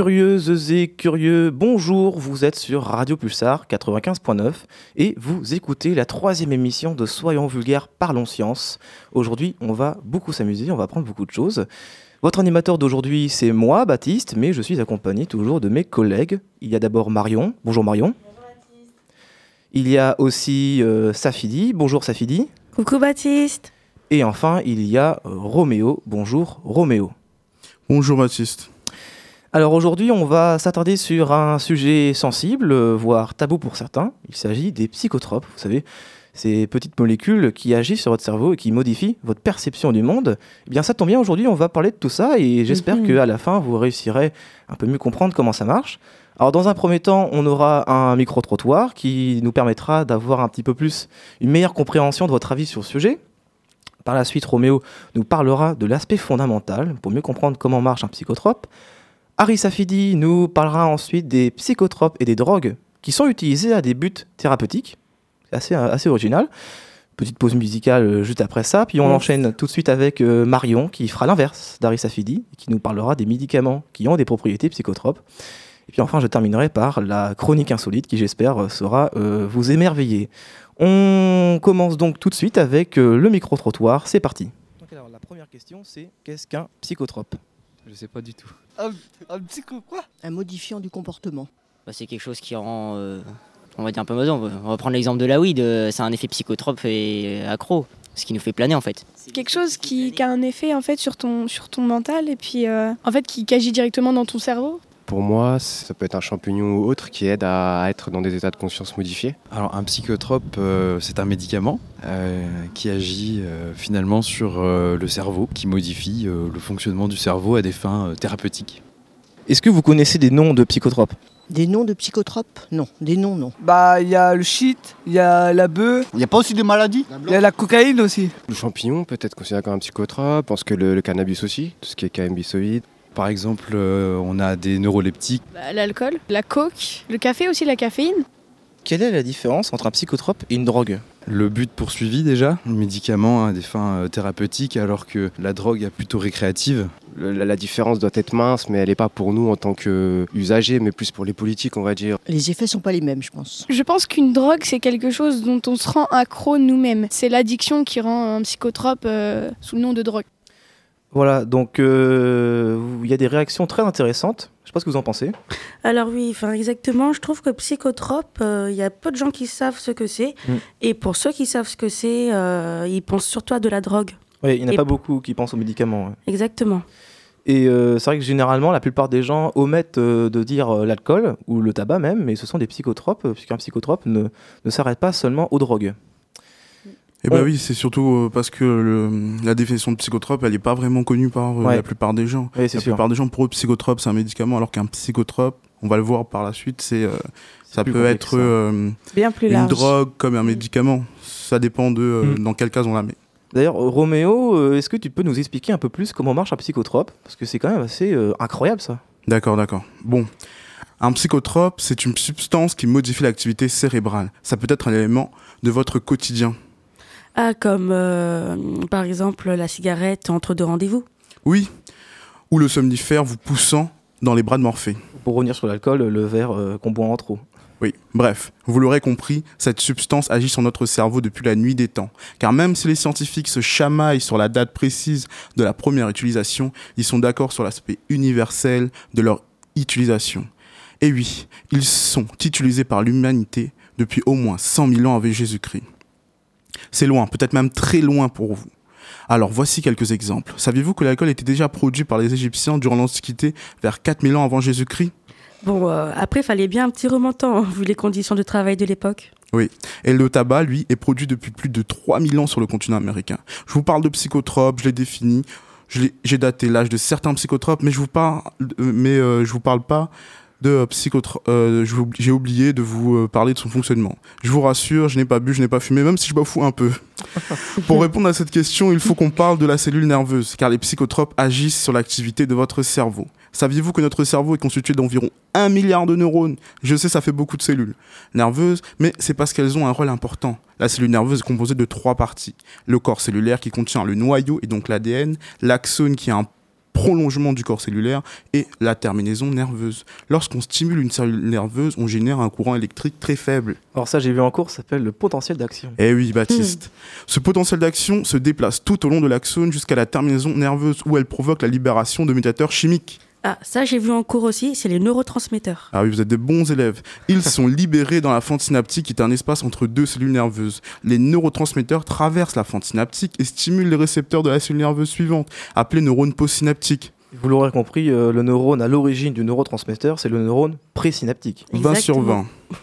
Curieuses et curieux, bonjour, vous êtes sur Radio Pulsar 95.9 et vous écoutez la troisième émission de Soyons vulgaires, parlons science. Aujourd'hui, on va beaucoup s'amuser, on va apprendre beaucoup de choses. Votre animateur d'aujourd'hui, c'est moi, Baptiste, mais je suis accompagné toujours de mes collègues. Il y a d'abord Marion. Bonjour Marion. Bonjour Baptiste. Il y a aussi euh, Safidi. Bonjour Safidi. Coucou Baptiste. Et enfin, il y a euh, Roméo. Bonjour Roméo. Bonjour Baptiste. Alors aujourd'hui, on va s'attarder sur un sujet sensible, euh, voire tabou pour certains. Il s'agit des psychotropes, vous savez, ces petites molécules qui agissent sur votre cerveau et qui modifient votre perception du monde. Eh bien, ça tombe bien, aujourd'hui, on va parler de tout ça et j'espère mhm. qu'à la fin, vous réussirez un peu mieux comprendre comment ça marche. Alors, dans un premier temps, on aura un micro-trottoir qui nous permettra d'avoir un petit peu plus une meilleure compréhension de votre avis sur le sujet. Par la suite, Roméo nous parlera de l'aspect fondamental pour mieux comprendre comment marche un psychotrope. Harry Safidi nous parlera ensuite des psychotropes et des drogues qui sont utilisés à des buts thérapeutiques. C'est assez, euh, assez original. Petite pause musicale euh, juste après ça. Puis on enchaîne tout de suite avec euh, Marion qui fera l'inverse d'Harry Safidi et qui nous parlera des médicaments qui ont des propriétés psychotropes. Et puis enfin, je terminerai par la chronique insolite qui, j'espère, saura vous émerveiller. On commence donc tout de suite avec le micro-trottoir. C'est parti. alors, la première question, c'est qu'est-ce qu'un psychotrope? Je sais pas du tout. Un, psycho quoi Un modifiant du comportement. Bah, c'est quelque chose qui rend, euh, on va dire un peu mauvais. On va prendre l'exemple de la weed, euh, c'est un effet psychotrope et accro, ce qui nous fait planer en fait. Quelque chose qui, a un effet en fait sur ton, sur ton mental et puis euh, en fait qui, qui agit directement dans ton cerveau pour moi, ça peut être un champignon ou autre qui aide à être dans des états de conscience modifiés. Alors un psychotrope, euh, c'est un médicament euh, qui agit euh, finalement sur le cerveau, qui modifie le fonctionnement du cerveau à des fins thérapeutiques. Est-ce que vous connaissez des noms de psychotropes? Des noms de psychotropes? Non, des noms non. Bah il y a le shit, il y a la bœuf. Il n'y a pas aussi des maladies? Il y a la cocaïne aussi. Le champignon peut être considéré comme un psychotrope, je pense que le, le cannabis aussi, tout ce qui est cannabinoïde. Par exemple, euh, on a des neuroleptiques. Bah, l'alcool, la coke, le café aussi, la caféine. Quelle est la différence entre un psychotrope et une drogue? Le but poursuivi déjà, le médicament a des fins euh, thérapeutiques alors que la drogue est plutôt récréative. la, différence doit être mince, mais elle n'est pas pour nous en tant qu'usagers, mais plus pour les politiques, on va dire. Les effets sont pas les mêmes, je pense. Je pense qu'une drogue, c'est quelque chose dont on se rend accro nous-mêmes. C'est l'addiction qui rend un psychotrope euh, sous le nom de drogue. Voilà, donc euh, il y a des réactions très intéressantes. Je ne sais pas ce que vous en pensez. Alors oui, enfin exactement. Je trouve que psychotrope, euh, il y a peu de gens qui savent ce que c'est. Mm. Et pour ceux qui savent ce que c'est, euh, ils pensent surtout à de la drogue. Oui, il n'y en a pas beaucoup qui pensent aux médicaments. Exactement. Et c'est vrai que généralement, la plupart des gens omettent de dire l'alcool ou le tabac même, mais ce sont des psychotropes, puisqu'un psychotrope ne, ne s'arrête pas seulement aux drogues. Eh bien oui, c'est surtout euh, parce que la définition de psychotrope, elle n'est pas vraiment connue par euh, la plupart des gens. la plupart des gens, pour eux, psychotrope, c'est un médicament, alors qu'un psychotrope, on va le voir par la suite, c'est euh, ça peut être Bien plus une drogue comme un médicament. Ça dépend de mm. dans quel cas on la met. D'ailleurs, Roméo, est-ce que tu peux nous expliquer un peu plus comment marche un psychotrope? Parce que c'est quand même assez incroyable ça. D'accord, d'accord. Bon. Un psychotrope, c'est une substance qui modifie l'activité cérébrale. Ça peut être un élément de votre quotidien. Ah, comme euh, par exemple la cigarette entre deux rendez-vous Oui, ou le somnifère vous poussant dans les bras de Morphée. Pour revenir sur l'alcool, le verre euh, qu'on boit en trop. Oui, bref, vous l'aurez compris, cette substance agit sur notre cerveau depuis la nuit des temps. Car même si les scientifiques se chamaillent sur la date précise de la première utilisation, ils sont d'accord sur l'aspect universel de leur utilisation. Et oui, ils sont utilisés par l'humanité depuis au moins 100 000 ans avec Jésus-Christ. C'est loin, peut-être même très loin pour vous. Alors voici quelques exemples. Saviez-vous que l'alcool était déjà produit par les Égyptiens durant l'Antiquité, vers 4000 ans avant Jésus-Christ? Bon, euh, après, fallait bien un petit remontant, hein, vu les conditions de travail de l'époque. Oui, et le tabac, lui, est produit depuis plus de 3000 ans sur le continent américain. Je vous parle de psychotropes, je l'ai défini, j'ai daté l'âge de certains psychotropes, mais je vous parle, mais euh, je vous parle pas de psychotrope. Euh, j'ai oublié de vous euh, parler de son fonctionnement. Je vous rassure, je n'ai pas bu, je n'ai pas fumé, même si je bafouille un peu. Pour répondre à cette question, il faut qu'on parle de la cellule nerveuse, car les psychotropes agissent sur l'activité de votre cerveau. Saviez-vous que notre cerveau est constitué d'environ 1 milliard de neurones? Je sais, ça fait beaucoup de cellules nerveuses, mais c'est parce qu'elles ont un rôle important. La cellule nerveuse est composée de trois parties. Le corps cellulaire qui contient le noyau et donc l'ADN, l'axone qui est un prolongement du corps cellulaire et la terminaison nerveuse. Lorsqu'on stimule une cellule nerveuse, on génère un courant électrique très faible. Alors ça, j'ai vu en cours, ça s'appelle le potentiel d'action. Eh oui, Baptiste. Ce potentiel d'action se déplace tout au long de l'axone jusqu'à la terminaison nerveuse où elle provoque la libération de médiateurs chimiques. Ah, ça j'ai vu en cours aussi, c'est les neurotransmetteurs. Ah oui, vous êtes des bons élèves. Ils sont libérés dans la fente synaptique qui est un espace entre deux cellules nerveuses. Les neurotransmetteurs traversent la fente synaptique et stimulent les récepteurs de la cellule nerveuse suivante, appelée neurone postsynaptique. Vous l'aurez compris, euh, le neurone à l'origine du neurotransmetteur, c'est le neurone présynaptique. 20 sur Exactement. 20.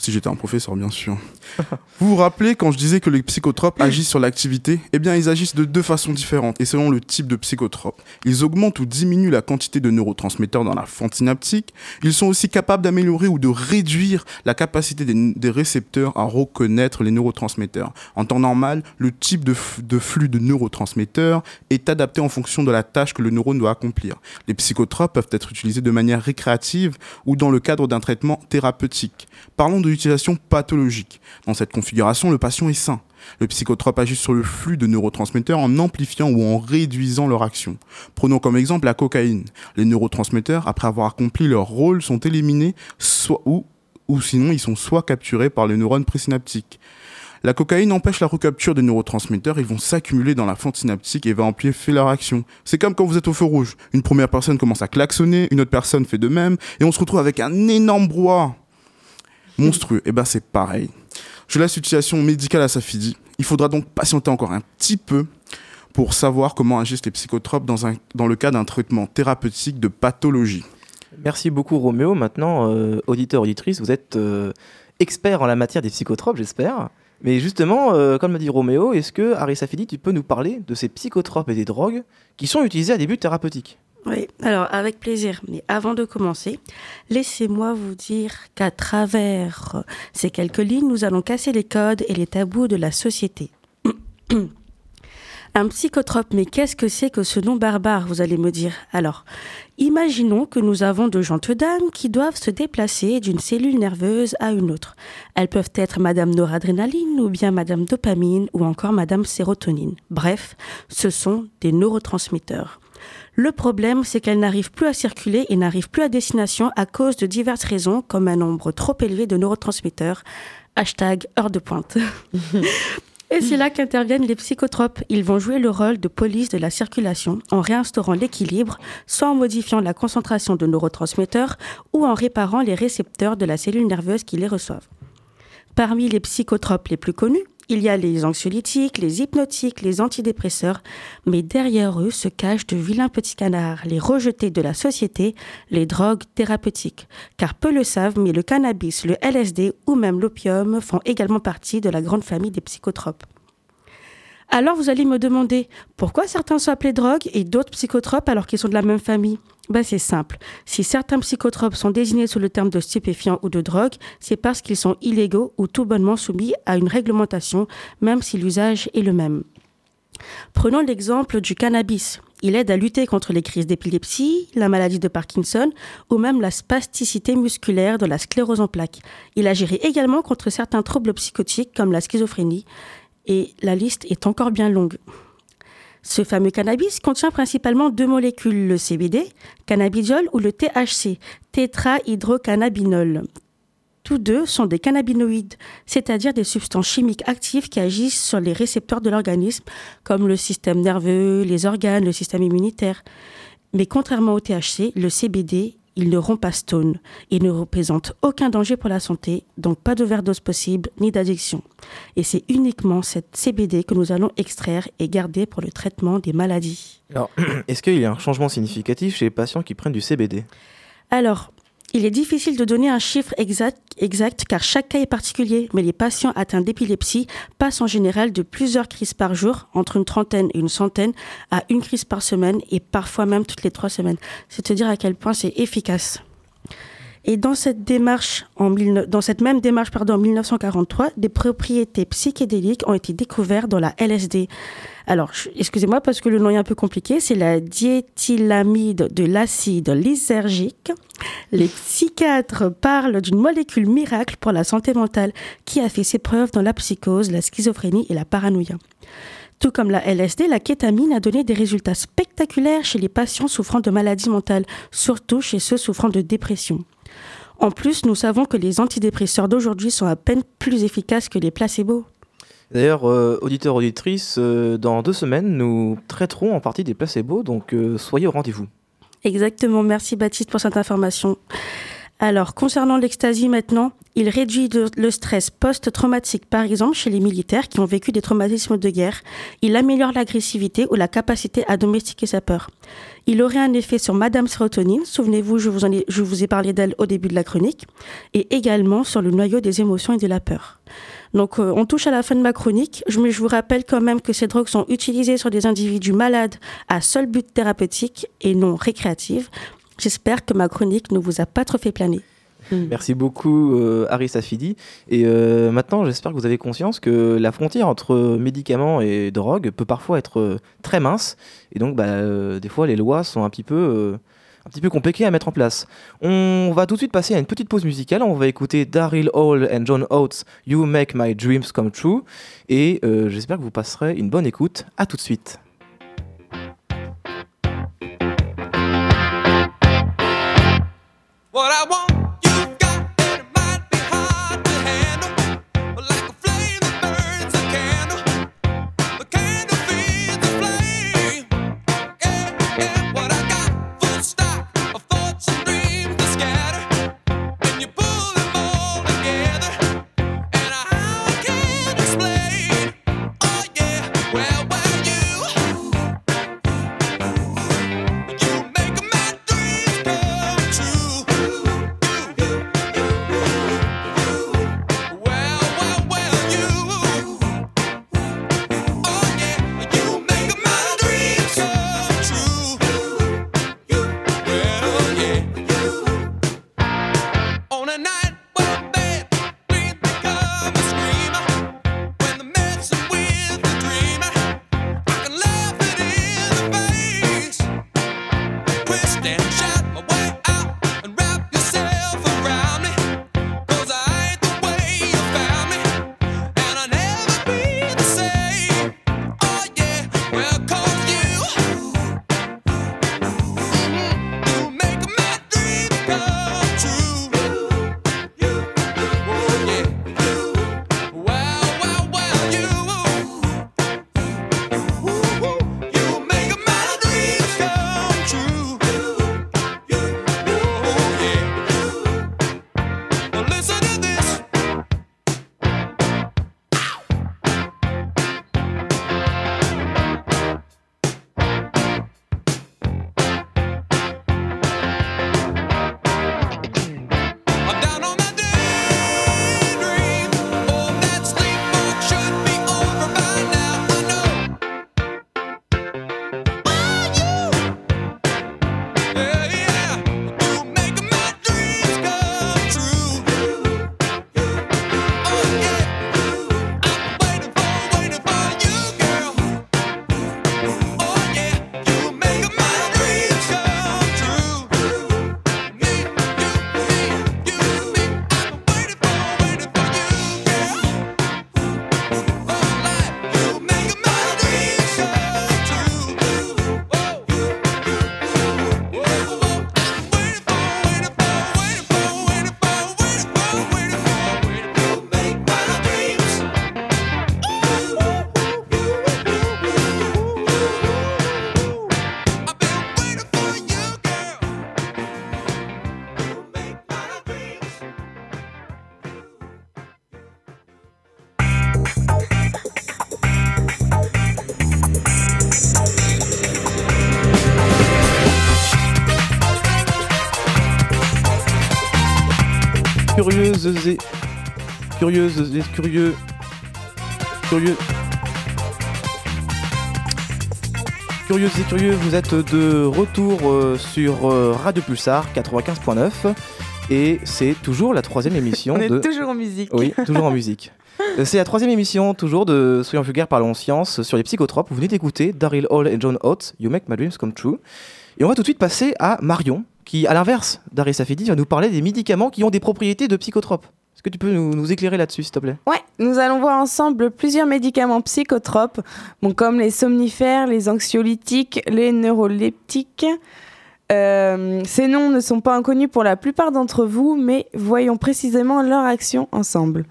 Si j'étais un professeur, bien sûr. Vous vous rappelez quand je disais que les psychotropes agissent sur l'activité? Eh bien, ils agissent de deux façons différentes et selon le type de psychotrope. Ils augmentent ou diminuent la quantité de neurotransmetteurs dans la fente synaptique. Ils sont aussi capables d'améliorer ou de réduire la capacité des, récepteurs à reconnaître les neurotransmetteurs. En temps normal, le type de, de flux de neurotransmetteurs est adapté en fonction de la tâche que le neurone doit accomplir. Les psychotropes peuvent être utilisés de manière récréative ou dans le cadre d'un traitement thérapeutique. Parlons de l'utilisation pathologique. Dans cette configuration, le patient est sain. Le psychotrope agit sur le flux de neurotransmetteurs en amplifiant ou en réduisant leur action. Prenons comme exemple la cocaïne. Les neurotransmetteurs, après avoir accompli leur rôle, sont éliminés soit, ou, ou sinon ils sont soit capturés par les neurones présynaptiques. La cocaïne empêche la recapture des neurotransmetteurs, ils vont s'accumuler dans la fente synaptique et va amplifier leur action. C'est comme quand vous êtes au feu rouge. Une première personne commence à klaxonner, une autre personne fait de même, et on se retrouve avec un énorme brouhaha monstrueux. Et ben c'est pareil. Je laisse l'utilisation médicale à Safidi. Il faudra donc patienter encore un petit peu pour savoir comment agissent les psychotropes dans, un, dans le cas d'un traitement thérapeutique de pathologie. Merci beaucoup Roméo. Maintenant, euh, auditeur, auditrice, vous êtes euh, expert en la matière des psychotropes, j'espère. Mais justement, euh, comme l'a dit Roméo, est-ce que, Harry Safidi, tu peux nous parler de ces psychotropes et des drogues qui sont utilisés à des buts thérapeutiques? Oui, alors avec plaisir. Mais avant de commencer, laissez-moi vous dire qu'à travers euh, ces quelques lignes, nous allons casser les codes et les tabous de la société. Un psychotrope, mais qu'est-ce que c'est que ce nom barbare, vous allez me dire? Alors, imaginons que nous avons de gentes dames qui doivent se déplacer d'une cellule nerveuse à une autre. Elles peuvent être Madame Noradrénaline ou bien Madame Dopamine ou encore Madame Sérotonine. Bref, ce sont des neurotransmetteurs. Le problème, c'est qu'elles n'arrivent plus à circuler et n'arrivent plus à destination à cause de diverses raisons, comme un nombre trop élevé de neurotransmetteurs. Hashtag heure de pointe. Et c'est là qu'interviennent les psychotropes. Ils vont jouer le rôle de police de la circulation en réinstaurant l'équilibre, soit en modifiant la concentration de neurotransmetteurs ou en réparant les récepteurs de la cellule nerveuse qui les reçoivent. Parmi les psychotropes les plus connus, il y a les anxiolytiques, les hypnotiques, les antidépresseurs, mais derrière eux se cachent de vilains petits canards, les rejetés de la société, les drogues thérapeutiques. Car peu le savent, mais le cannabis, le LSD ou même l'opium font également partie de la grande famille des psychotropes. Alors vous allez me demander pourquoi certains sont appelés drogues et d'autres psychotropes alors qu'ils sont de la même famille? Ben, C'est simple. Si certains psychotropes sont désignés sous le terme de stupéfiants ou de drogue, c'est parce qu'ils sont illégaux ou tout bonnement soumis à une réglementation, même si l'usage est le même. Prenons l'exemple du cannabis. Il aide à lutter contre les crises d'épilepsie, la maladie de Parkinson ou même la spasticité musculaire de la sclérose en plaques. Il agirait également contre certains troubles psychotiques comme la schizophrénie et la liste est encore bien longue. Ce fameux cannabis contient principalement deux molécules, le CBD, cannabidiol ou le THC, tétrahydrocannabinol. Tous deux sont des cannabinoïdes, c'est-à-dire des substances chimiques actives qui agissent sur les récepteurs de l'organisme, comme le système nerveux, les organes, le système immunitaire. Mais contrairement au THC, le CBD, il ne rompt pas stone et ne représente aucun danger pour la santé, donc pas d'overdose possible ni d'addiction. Et c'est uniquement cette CBD que nous allons extraire et garder pour le traitement des maladies. Alors, est-ce qu'il y a un changement significatif chez les patients qui prennent du CBD Alors, il est difficile de donner un chiffre exact, car chaque cas est particulier, mais les patients atteints d'épilepsie passent en général de plusieurs crises par jour, entre une trentaine et une centaine, à une crise par semaine et parfois même toutes les trois semaines. C'est te dire à quel point c'est efficace. Et dans cette démarche, dans cette même démarche pardon, en 1943, des propriétés psychédéliques ont été découvertes dans la LSD. Alors, excusez-moi parce que le nom est un peu compliqué, c'est la diéthylamide de l'acide lysergique. Les psychiatres parlent d'une molécule miracle pour la santé mentale qui a fait ses preuves dans la psychose, la schizophrénie et la paranoïa. Tout comme la LSD, la kétamine a donné des résultats spectaculaires chez les patients souffrant de maladies mentales, surtout chez ceux souffrant de dépression. En plus, nous savons que les antidépresseurs d'aujourd'hui sont à peine plus efficaces que les placebos. D'ailleurs, euh, auditeurs, auditrices, euh, dans deux semaines, nous traiterons en partie des placebos, donc euh, soyez au rendez-vous. Exactement, merci Baptiste pour cette information. Alors, concernant l'ecstasy maintenant, il réduit le stress post-traumatique, par exemple chez les militaires qui ont vécu des traumatismes de guerre. Il améliore l'agressivité ou la capacité à domestiquer sa peur. Il aurait un effet sur Madame Sérotonine, souvenez-vous, je vous, ai, parlé d'elle au début de la chronique, et également sur le noyau des émotions et de la peur. Donc, euh, on touche à la fin de ma chronique, mais je vous rappelle quand même que ces drogues sont utilisées sur des individus malades à seul but thérapeutique et non récréatif. J'espère que ma chronique ne vous a pas trop fait planer. Merci beaucoup, euh, Harry Safidi. Et euh, maintenant, j'espère que vous avez conscience que la frontière entre médicaments et drogue peut parfois être euh, très mince. Et donc, bah, euh, des fois, les lois sont un petit peu. euh, un petit peu compliquées à mettre en place. On va tout de suite passer à une petite pause musicale. On va écouter Daryl Hall and John Oates, You Make My Dreams Come True. Et euh, j'espère que vous passerez une bonne écoute. À tout de suite. What I want, Curieuses et. Curieuses et curieux. Curieux. Curieuses et curieux, vous êtes de retour euh, sur euh, Radio Pulsar 95.9 et c'est toujours la troisième émission On est de. toujours en musique. Oui, toujours en musique. Euh, C'est la troisième émission, toujours de Soyons vulgaires, parlons science, sur les psychotropes. Vous venez d'écouter Daryl Hall et John Oates, You Make My Dreams Come True. Et on va tout de suite passer à Marion, qui, à l'inverse d'Ari Safidi, va nous parler des médicaments qui ont des propriétés de psychotropes. Est-ce que tu peux nous, éclairer là-dessus, s'il te plaît? Ouais, nous allons voir ensemble plusieurs médicaments psychotropes, comme les somnifères, les anxiolytiques, les neuroleptiques. Euh, ces noms ne sont pas inconnus pour la plupart d'entre vous, mais voyons précisément leur action ensemble.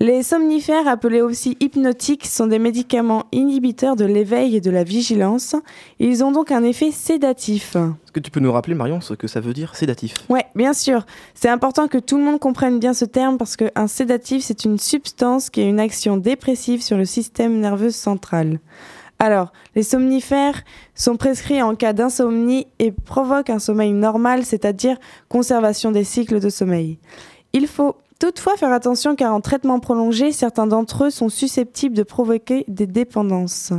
Les somnifères, appelés aussi hypnotiques, sont des médicaments inhibiteurs de l'éveil et de la vigilance. Ils ont donc un effet sédatif. Est-ce que tu peux nous rappeler, Marion, ce que ça veut dire sédatif? Ouais, bien sûr. C'est important que tout le monde comprenne bien ce terme parce qu'un sédatif, c'est une substance qui a une action dépressive sur le système nerveux central. Alors, les somnifères sont prescrits en cas d'insomnie et provoquent un sommeil normal, c'est-à-dire conservation des cycles de sommeil. Il faut toutefois faire attention car en traitement prolongé, certains d'entre eux sont susceptibles de provoquer des dépendances.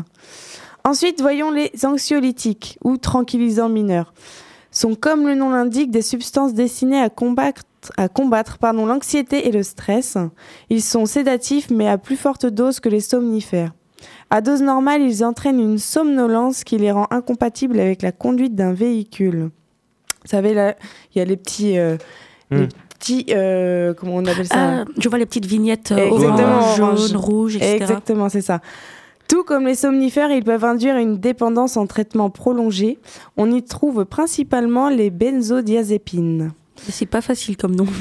Ensuite, voyons les anxiolytiques ou tranquillisants mineurs. Sont comme le nom l'indique des substances destinées à combattre, à combattre pardon, l'anxiété et le stress. Ils sont sédatifs mais à plus forte dose que les somnifères. À dose normale, ils entraînent une somnolence qui les rend incompatibles avec la conduite d'un véhicule. Vous savez, là, il y a les petits... euh, Hmm. les petits euh, comment on appelle ça Ah, je vois les petites vignettes euh, Exactement, orange, jaune, rouge, etc. Exactement, c'est ça. Tout comme les somnifères, ils peuvent induire une dépendance en traitement prolongé. On y trouve principalement les benzodiazépines. C'est pas facile comme nom.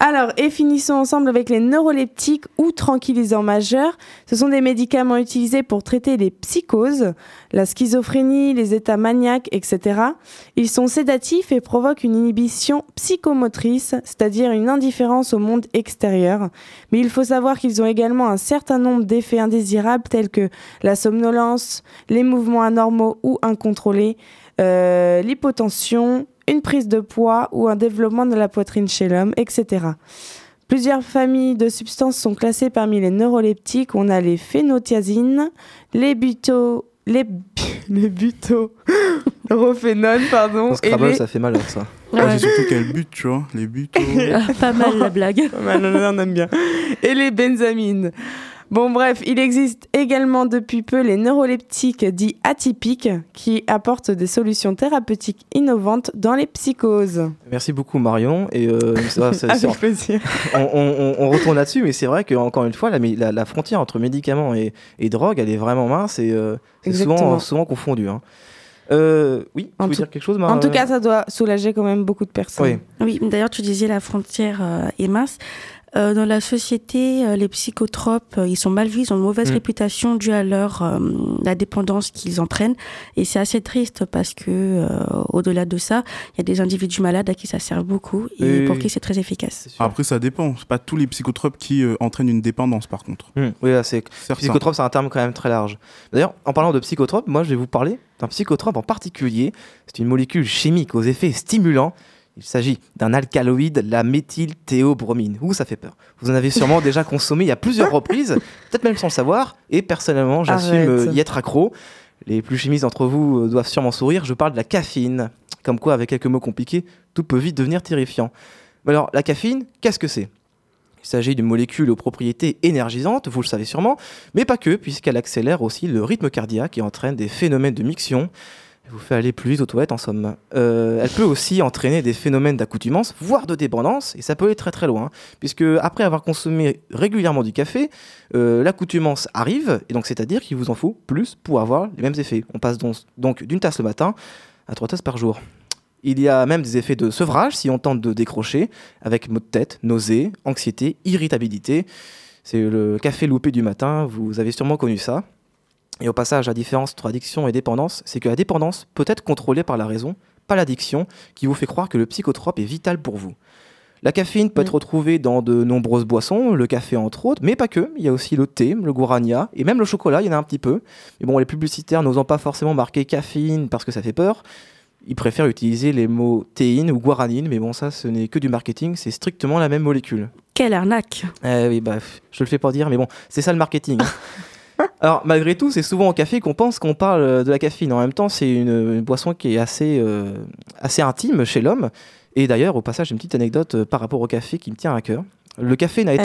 Alors, et finissons ensemble avec les neuroleptiques ou tranquillisants majeurs. Ce sont des médicaments utilisés pour traiter les psychoses, la schizophrénie, les états maniaques, etc. Ils sont sédatifs et provoquent une inhibition psychomotrice, c'est-à-dire une indifférence au monde extérieur. Mais il faut savoir qu'ils ont également un certain nombre d'effets indésirables tels que la somnolence, les mouvements anormaux ou incontrôlés, euh, l'hypotension, une prise de poids ou un développement de la poitrine chez l'homme, etc. Plusieurs familles de substances sont classées parmi les neuroleptiques. On a les phénothiazines, les buto... Les, les buto... Rophénone, pardon. Scrabble, les- ça fait mal, ça. Ah, c'est surtout quel but, tu vois, les buts. oh. pas mal la blague. Pas mal, on aime bien. Et les benzamines. Bon, bref, il existe également depuis peu les neuroleptiques dits atypiques qui apportent des solutions thérapeutiques innovantes dans les psychoses. Merci beaucoup, Marion. Et euh, c'est vrai, c'est- Avec plaisir. on, on- on- on retourne là-dessus, mais c'est vrai qu'encore une fois, la, mé- la- la frontière entre médicaments et, et drogue, elle est vraiment mince et euh, c'est souvent, confondue. hein. Euh, oui, tu En veux tout- dire quelque chose, Mar- En tout cas, ça doit soulager quand même beaucoup de personnes. Oui. Oui, d'ailleurs, tu disais la frontière euh, est mince. Euh, dans la société, euh, les psychotropes, euh, ils sont mal vus, ils ont une mauvaise Mm. réputation due à leur euh, la dépendance qu'ils entraînent. Et c'est assez triste parce que, euh, au-delà de ça, il y a des individus malades à qui ça sert beaucoup et pour qui c'est très efficace. Après, ça dépend. C'est pas tous les psychotropes qui euh, entraînent une dépendance, par contre. Hmm, oui, là, c'est psychotrope, c'est un terme quand même très large. D'ailleurs, en parlant de psychotrope, moi, je vais vous parler d'un psychotrope en particulier. C'est une molécule chimique aux effets stimulants. Il s'agit d'un alcaloïde, la méthylthéobromine. Ouh, ça fait peur. Vous en avez sûrement déjà consommé a plusieurs reprises, peut-être même sans le savoir. Et personnellement, j'assume euh, y être accro. Les plus chimistes d'entre vous euh, doivent sûrement sourire. Je parle de la caféine. Comme quoi, avec quelques mots compliqués, tout peut vite devenir terrifiant. Mais alors, la caféine, qu'est-ce que c'est? Il s'agit d'une molécule aux propriétés énergisantes, vous le savez sûrement, mais pas que, puisqu'elle accélère aussi le rythme cardiaque et entraîne des phénomènes de miction. Vous fait aller plus vite aux toilettes, en somme. Euh, elle peut aussi entraîner des phénomènes d'accoutumance, voire de dépendance, et ça peut aller très très loin, puisque après avoir consommé régulièrement du café, euh, l'accoutumance arrive, et donc c'est-à-dire qu'il vous en faut plus pour avoir les mêmes effets. On passe donc d'une tasse le matin à trois tasses par jour. Il y a même des effets de sevrage si on tente de décrocher, avec maux de tête, nausées, anxiété, irritabilité. C'est le café loupé du matin, vous avez sûrement connu ça. Et au passage, la différence entre addiction et dépendance, c'est que la dépendance peut être contrôlée par la raison, pas l'addiction, qui vous fait croire que le psychotrope est vital pour vous. La caféine peut être retrouvée dans de nombreuses boissons, le café entre autres, mais pas que. Il y a aussi le thé, le guarania et même le chocolat, il y en a un petit peu. Mais bon, les publicitaires n'osant pas forcément marquer caféine parce que ça fait peur, ils préfèrent utiliser les mots théine ou guaranine, mais bon, ça, ce n'est que du marketing, c'est strictement la même molécule. Quelle arnaque Eh oui, bah, je le fais pas dire, mais bon, c'est ça le marketing. Alors, malgré tout, c'est souvent au café qu'on pense qu'on parle euh, de la caféine. En même temps, c'est une, une boisson qui est assez, euh, assez intime chez l'homme. Et d'ailleurs, au passage, une petite anecdote euh, par rapport au café qui me tient à cœur. Le café n'a été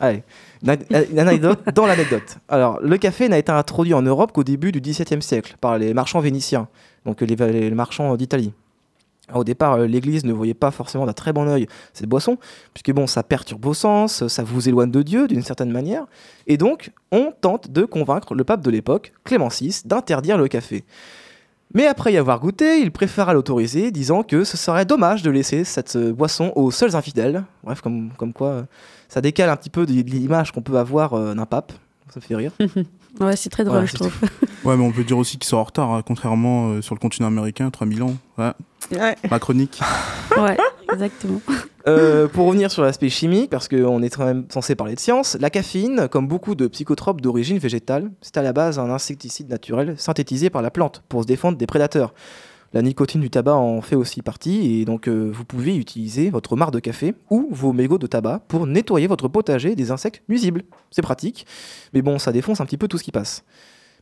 Allez, un- une anecdote dans l'anecdote. Alors, le café n'a été introduit en Europe qu'au début du XVIIe siècle par les marchands vénitiens, donc les, les marchands d'Italie. Au départ, euh, l'Église ne voyait pas forcément d'un très bon œil cette boisson, puisque bon, ça perturbe vos sens, ça vous éloigne de Dieu d'une certaine manière, et donc on tente de convaincre le pape de l'époque, Clément VI, d'interdire le café. Mais après y avoir goûté, il préféra l'autoriser, disant que ce serait dommage de laisser cette euh, boisson aux seuls infidèles. Bref, comme, comme quoi euh, ça décale un petit peu de, l'image qu'on peut avoir euh, d'un pape. Ça fait rire. Ouais, c'est très drôle, Voilà, je trouve. Ouais, mais on peut dire aussi qu'ils sont en retard, hein, contrairement euh, sur le continent américain, 3000 ans. Ouais. Ouais. Ma chronique. ouais, exactement. Euh, pour revenir sur l'aspect chimique, parce qu'on est quand même censé parler de science, la caféine, comme beaucoup de psychotropes d'origine végétale, c'est à la base un insecticide naturel synthétisé par la plante pour se défendre des prédateurs. La nicotine du tabac en fait aussi partie, et donc euh, vous pouvez utiliser votre marc de café ou vos mégots de tabac pour nettoyer votre potager des insectes nuisibles. C'est pratique, mais bon, ça défonce un petit peu tout ce qui passe.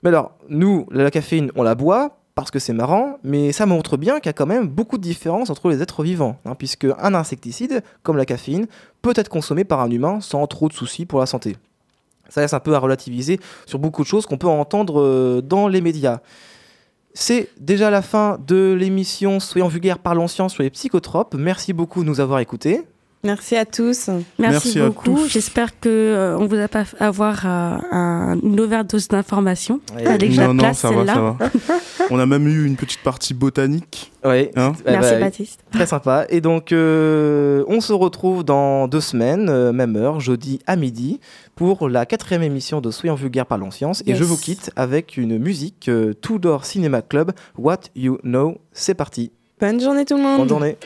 Mais alors, nous, la caféine, on la boit parce que c'est marrant, mais ça montre bien qu'il y a quand même beaucoup de différences entre les êtres vivants, hein, puisque un insecticide, comme la caféine, peut être consommé par un humain sans trop de soucis pour la santé. Ça laisse un peu à relativiser sur beaucoup de choses qu'on peut entendre euh, dans les médias. C'est déjà la fin de l'émission Soyons vulgaires, parlons science sur les psychotropes. Merci beaucoup de nous avoir écoutés. Merci à tous. Merci, beaucoup. J'espère que euh, on vous a pas fait avoir euh, un- une overdose d'informations. Ouais. Je la non, non, ça va, ça va. On a même eu une petite partie botanique. Ouais, Hein eh Merci ben, Baptiste. Très sympa. Et donc, euh, on se retrouve dans deux semaines, euh, même heure, jeudi à midi, pour la quatrième émission de Soyons vulgaires, parlons science. Et Yes. je vous quitte avec une musique euh, Tudor Cinema Club, What You Know. C'est parti. Bonne journée tout le monde. Bonne journée.